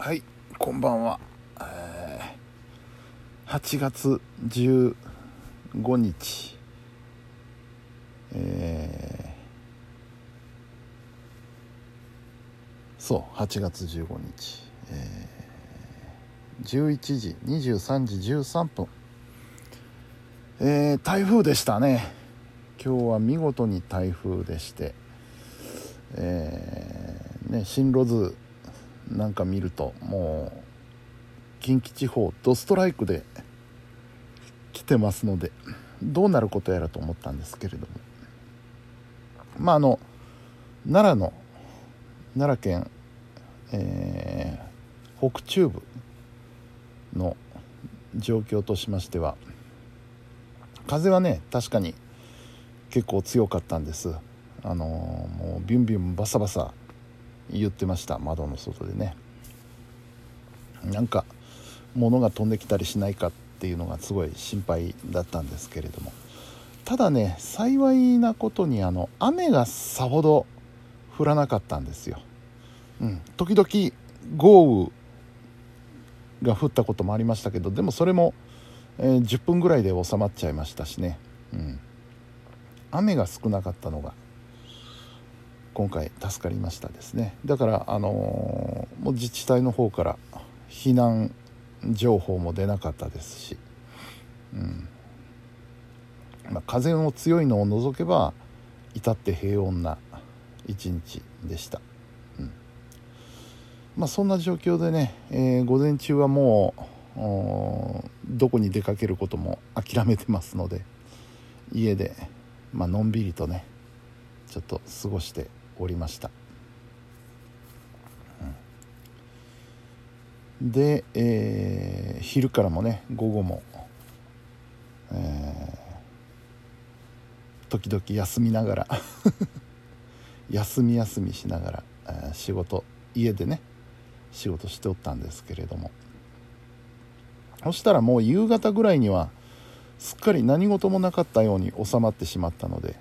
はいこんばんは、えー、8月15日えー、そう8月15日、えー、11時23時13分えー、台風でしたね。今日は見事に台風でして。えー、ね進路図なんか見るともう近畿地方ドストライクで来てますのでどうなることやらと思ったんですけれども。まああの奈良の奈良県、えー、北中部の状況としましては風はね確かに結構強かったんです。あのー、もうビュンビュンバサバサ言ってました窓の外でね。なんか物が飛んできたりしないかっていうのがすごい心配だったんですけれども。ただね幸いなことにあの雨がさほど降らなかったんですよ、うん、時々豪雨が降ったこともありましたけどでもそれも、えー、10分ぐらいで収まっちゃいましたしね、うん、雨が少なかったのが今回助かりましたですね。だからあの、もう自治体の方から避難情報も出なかったですし、うん。まあ、風の強いのを除けば至って平穏な一日でした、うん。まあ、そんな状況でね、えー、午前中はもうどこに出かけることも諦めてますので家で、まあのんびりとねちょっと過ごしておりました、うん、で、えー、昼からもね午後も、えー、時々休みながら 休み休みしながら、えー、仕事家でね仕事しておったんですけれども。そしたらもう夕方ぐらいにはすっかり何事もなかったように収まってしまったので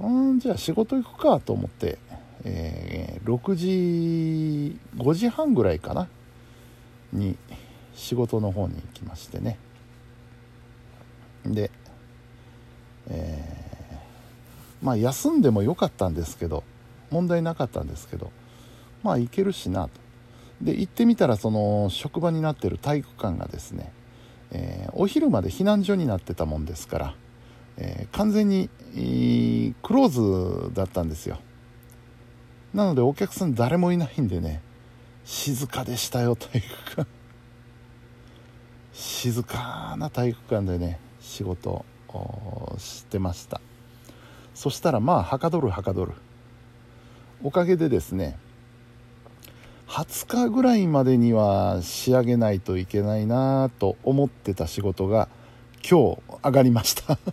うんじゃあ仕事行くかと思って、えー、6時5時半ぐらいかなに仕事の方に行きましてね。で、えー、まあ休んでもよかったんですけど問題なかったんですけどまあ行けるしなと。で行ってみたらその職場になってる体育館がですね、えー、お昼まで避難所になってたもんですからえー、完全に、クローズだったんですよ。なのでお客さん誰もいないんでね静かでしたよ体育館。静かな体育館でね仕事をしてました。そしたらまあはかどるはかどる。おかげでですね20日ぐらいまでには仕上げないといけないなと思ってた仕事が今日上がりました。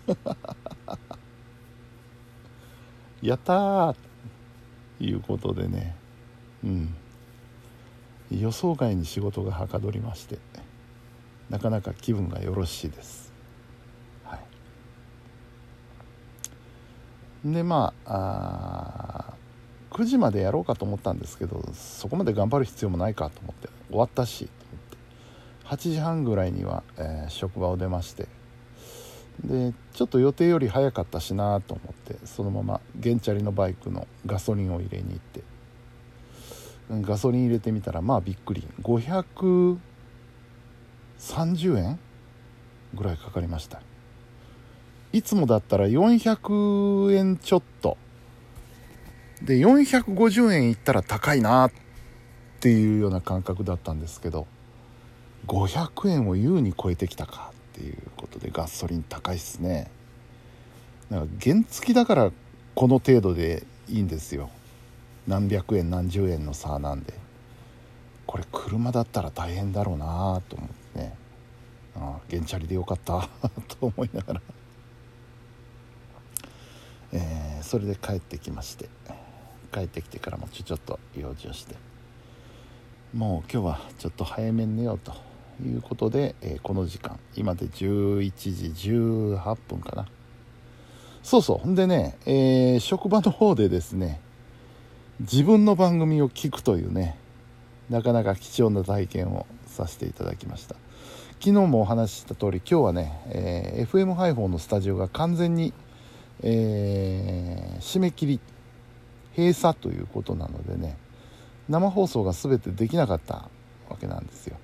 やったー。ということでね。うん。予想外に仕事がはかどりまして。なかなか気分がよろしいです。はい。でまああ9時までやろうかと思ったんですけどそこまで頑張る必要もないかと思って終わったし。8時半ぐらいには、えー、職場を出ましてでちょっと予定より早かったしなと思ってそのまま原チャリのバイクのガソリンを入れに行ってガソリン入れてみたらまあびっくり。530円ぐらいかかりました。いつもだったら400円ちょっと。で450円いったら高いなっていうような感覚だったんですけど500円を優に超えてきたかっていうことでガソリン高いっすね。だか原付きだからこの程度でいいんですよ。何百円何十円の差なんで。これ車だったら大変だろうなと思ってね。ああ原チャリでよかった。と思いながら、えー、それで帰ってきまして。帰ってきてからもちょちょっと用事をして。もう今日はちょっと早めに寝ようと。いうことで、えー、この時間今で11時18分かな。そうそうほんでね、えー、職場の方でですね自分の番組を聞くというねなかなか貴重な体験をさせていただきました。昨日もお話しした通り今日はね、えー、FM ハイフォンのスタジオが完全に、えー、締め切り閉鎖ということなのでね生放送が全てできなかったわけなんですよ。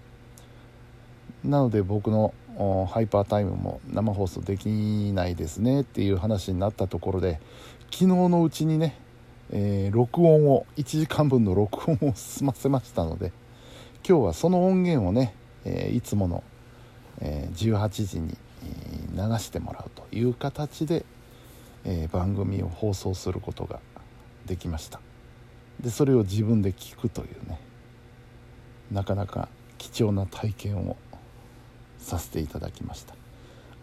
なので僕のハイパータイムも生放送できないですねっていう話になったところで昨日のうちにね、えー、録音を1時間分の録音を済ませましたので今日はその音源をね、えー、いつものえ18時に流してもらうという形で、え番組を放送することができました。でそれを自分で聞くというねなかなか貴重な体験をさせていただきました。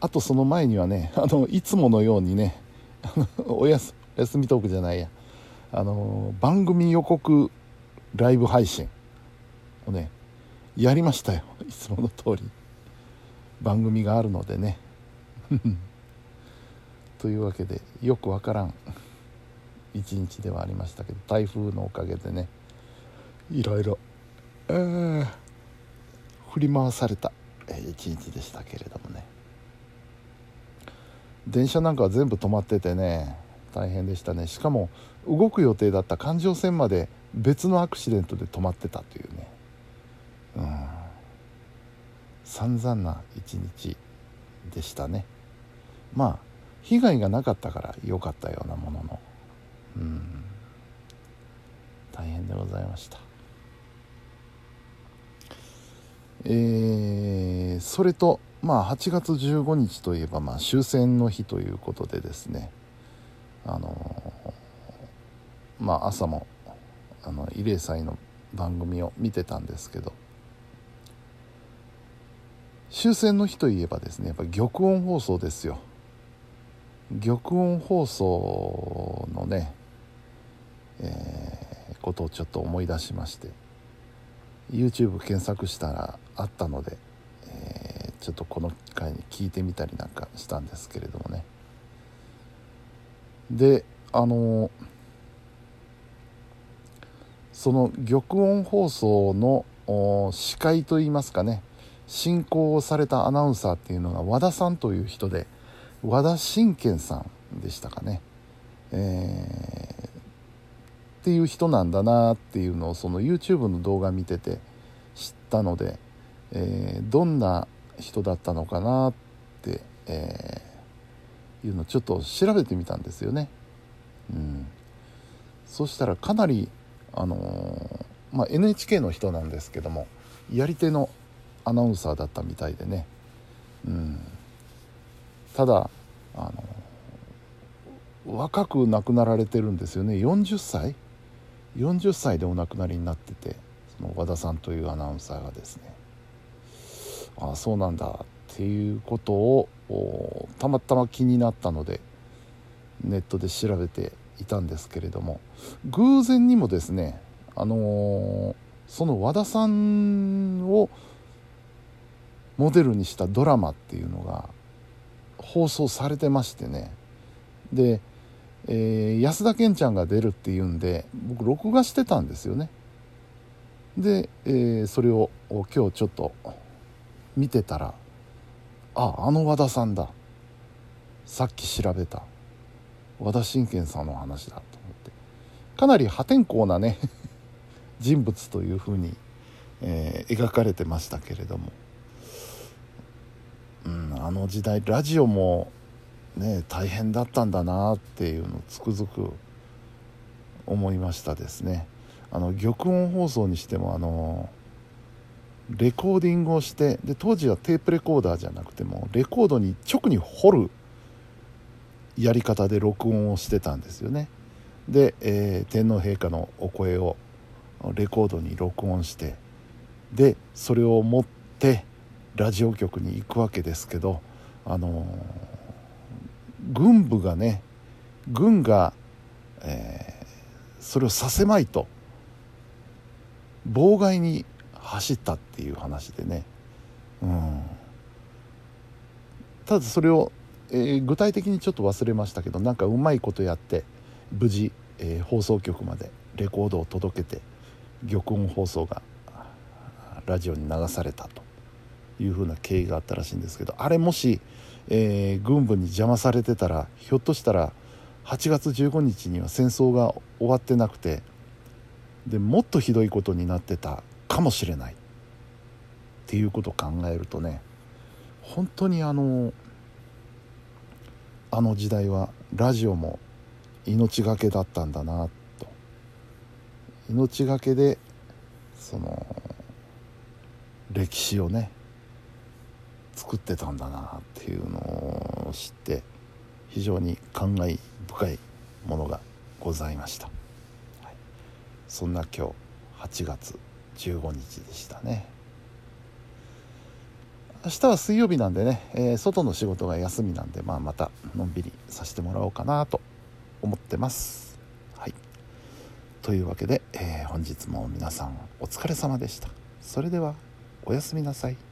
あとその前にはね あのいつものようにね おやす休みトークじゃないや。あの番組予告ライブ配信をねやりましたよ。いつもの通り。番組があるのでね。というわけでよくわからん一日ではありましたけど台風のおかげでねいろいろ、えー、振り回された。一日でしたけれどもね。電車なんかは全部止まっててね大変でしたね。しかも動く予定だった環状線まで別のアクシデントで止まってたというね。うん。散々な一日でしたね。まあ被害がなかったから良かったようなものの。うん。大変でございました。えー、それとまあ8月15日といえばまあ終戦の日ということでですね。あのまあ朝もあの慰霊祭の番組を見てたんですけど。終戦の日といえばですねやっぱ玉音放送ですよ。玉音放送のね、えー、ことをちょっと思い出しまして。YouTube 検索したらあったので、えー、ちょっとこの機会に聞いてみたりなんかしたんですけれどもね。であのその玉音放送の司会といいますかね進行をされたアナウンサーっていうのが和田さんという人で和田信賢さんでしたかね、えー、っていう人なんだなっていうのをその YouTube の動画見てて知ったので、えー、どんな人だったのかなって、えー、いうのをちょっと調べてみたんですよね。うん、そしたらかなり、あのまあ、NHK の人なんですけどもやり手のアナウンサーだったみたいでね、うん、ただあの若く亡くなられてるんですよね。40歳40歳でお亡くなりになっててその和田さんというアナウンサーがですねああそうなんだっていうことをたまたま気になったのでネットで調べていたんですけれども偶然にもですねあのー、その和田さんをモデルにしたドラマっていうのが放送されてましてね。で、えー、安田顕ちゃんが出るっていうんで僕録画してたんですよね。で、えー、それを今日ちょっと見てたらああの和田さんだ。さっき調べた。和田信賢さんの話だと思って。かなり破天荒なね 人物というふうに、えー、描かれてましたけれども。うん、あの時代ラジオもね大変だったんだなっていうのをつくづく思いましたですね。あの玉音放送にしてもあのレコーディングをしてで当時はテープレコーダーじゃなくてもレコードに直に掘るやり方で録音をしてたんですよね。で、えー、天皇陛下のお声をレコードに録音してでそれを持ってラジオ局に行くわけですけどあの軍部がね軍が、えー、それをさせまいと妨害に走ったっていう話でね、うん、ただそれを、えー、具体的にちょっと忘れましたけどなんかうまいことやって無事、えー、放送局までレコードを届けて玉音放送がラジオに流されたと。いうふうな経緯があったらしいんですけどあれもし、えー、軍部に邪魔されてたらひょっとしたら8月15日には戦争が終わってなくてでもっとひどいことになってたかもしれない。っていうことを考えるとね本当にあのあの時代はラジオも命がけだったんだなと。命がけでその歴史をね作ってたんだなっていうのを知って非常に感慨深いものがございました、はい、そんな今日8月15日でしたね明日は水曜日なんでね、えー、外の仕事が休みなんで、まあ、またのんびりさせてもらおうかなと思ってます。はい、というわけで、えー、本日も皆さんお疲れ様でした。それではおやすみなさい。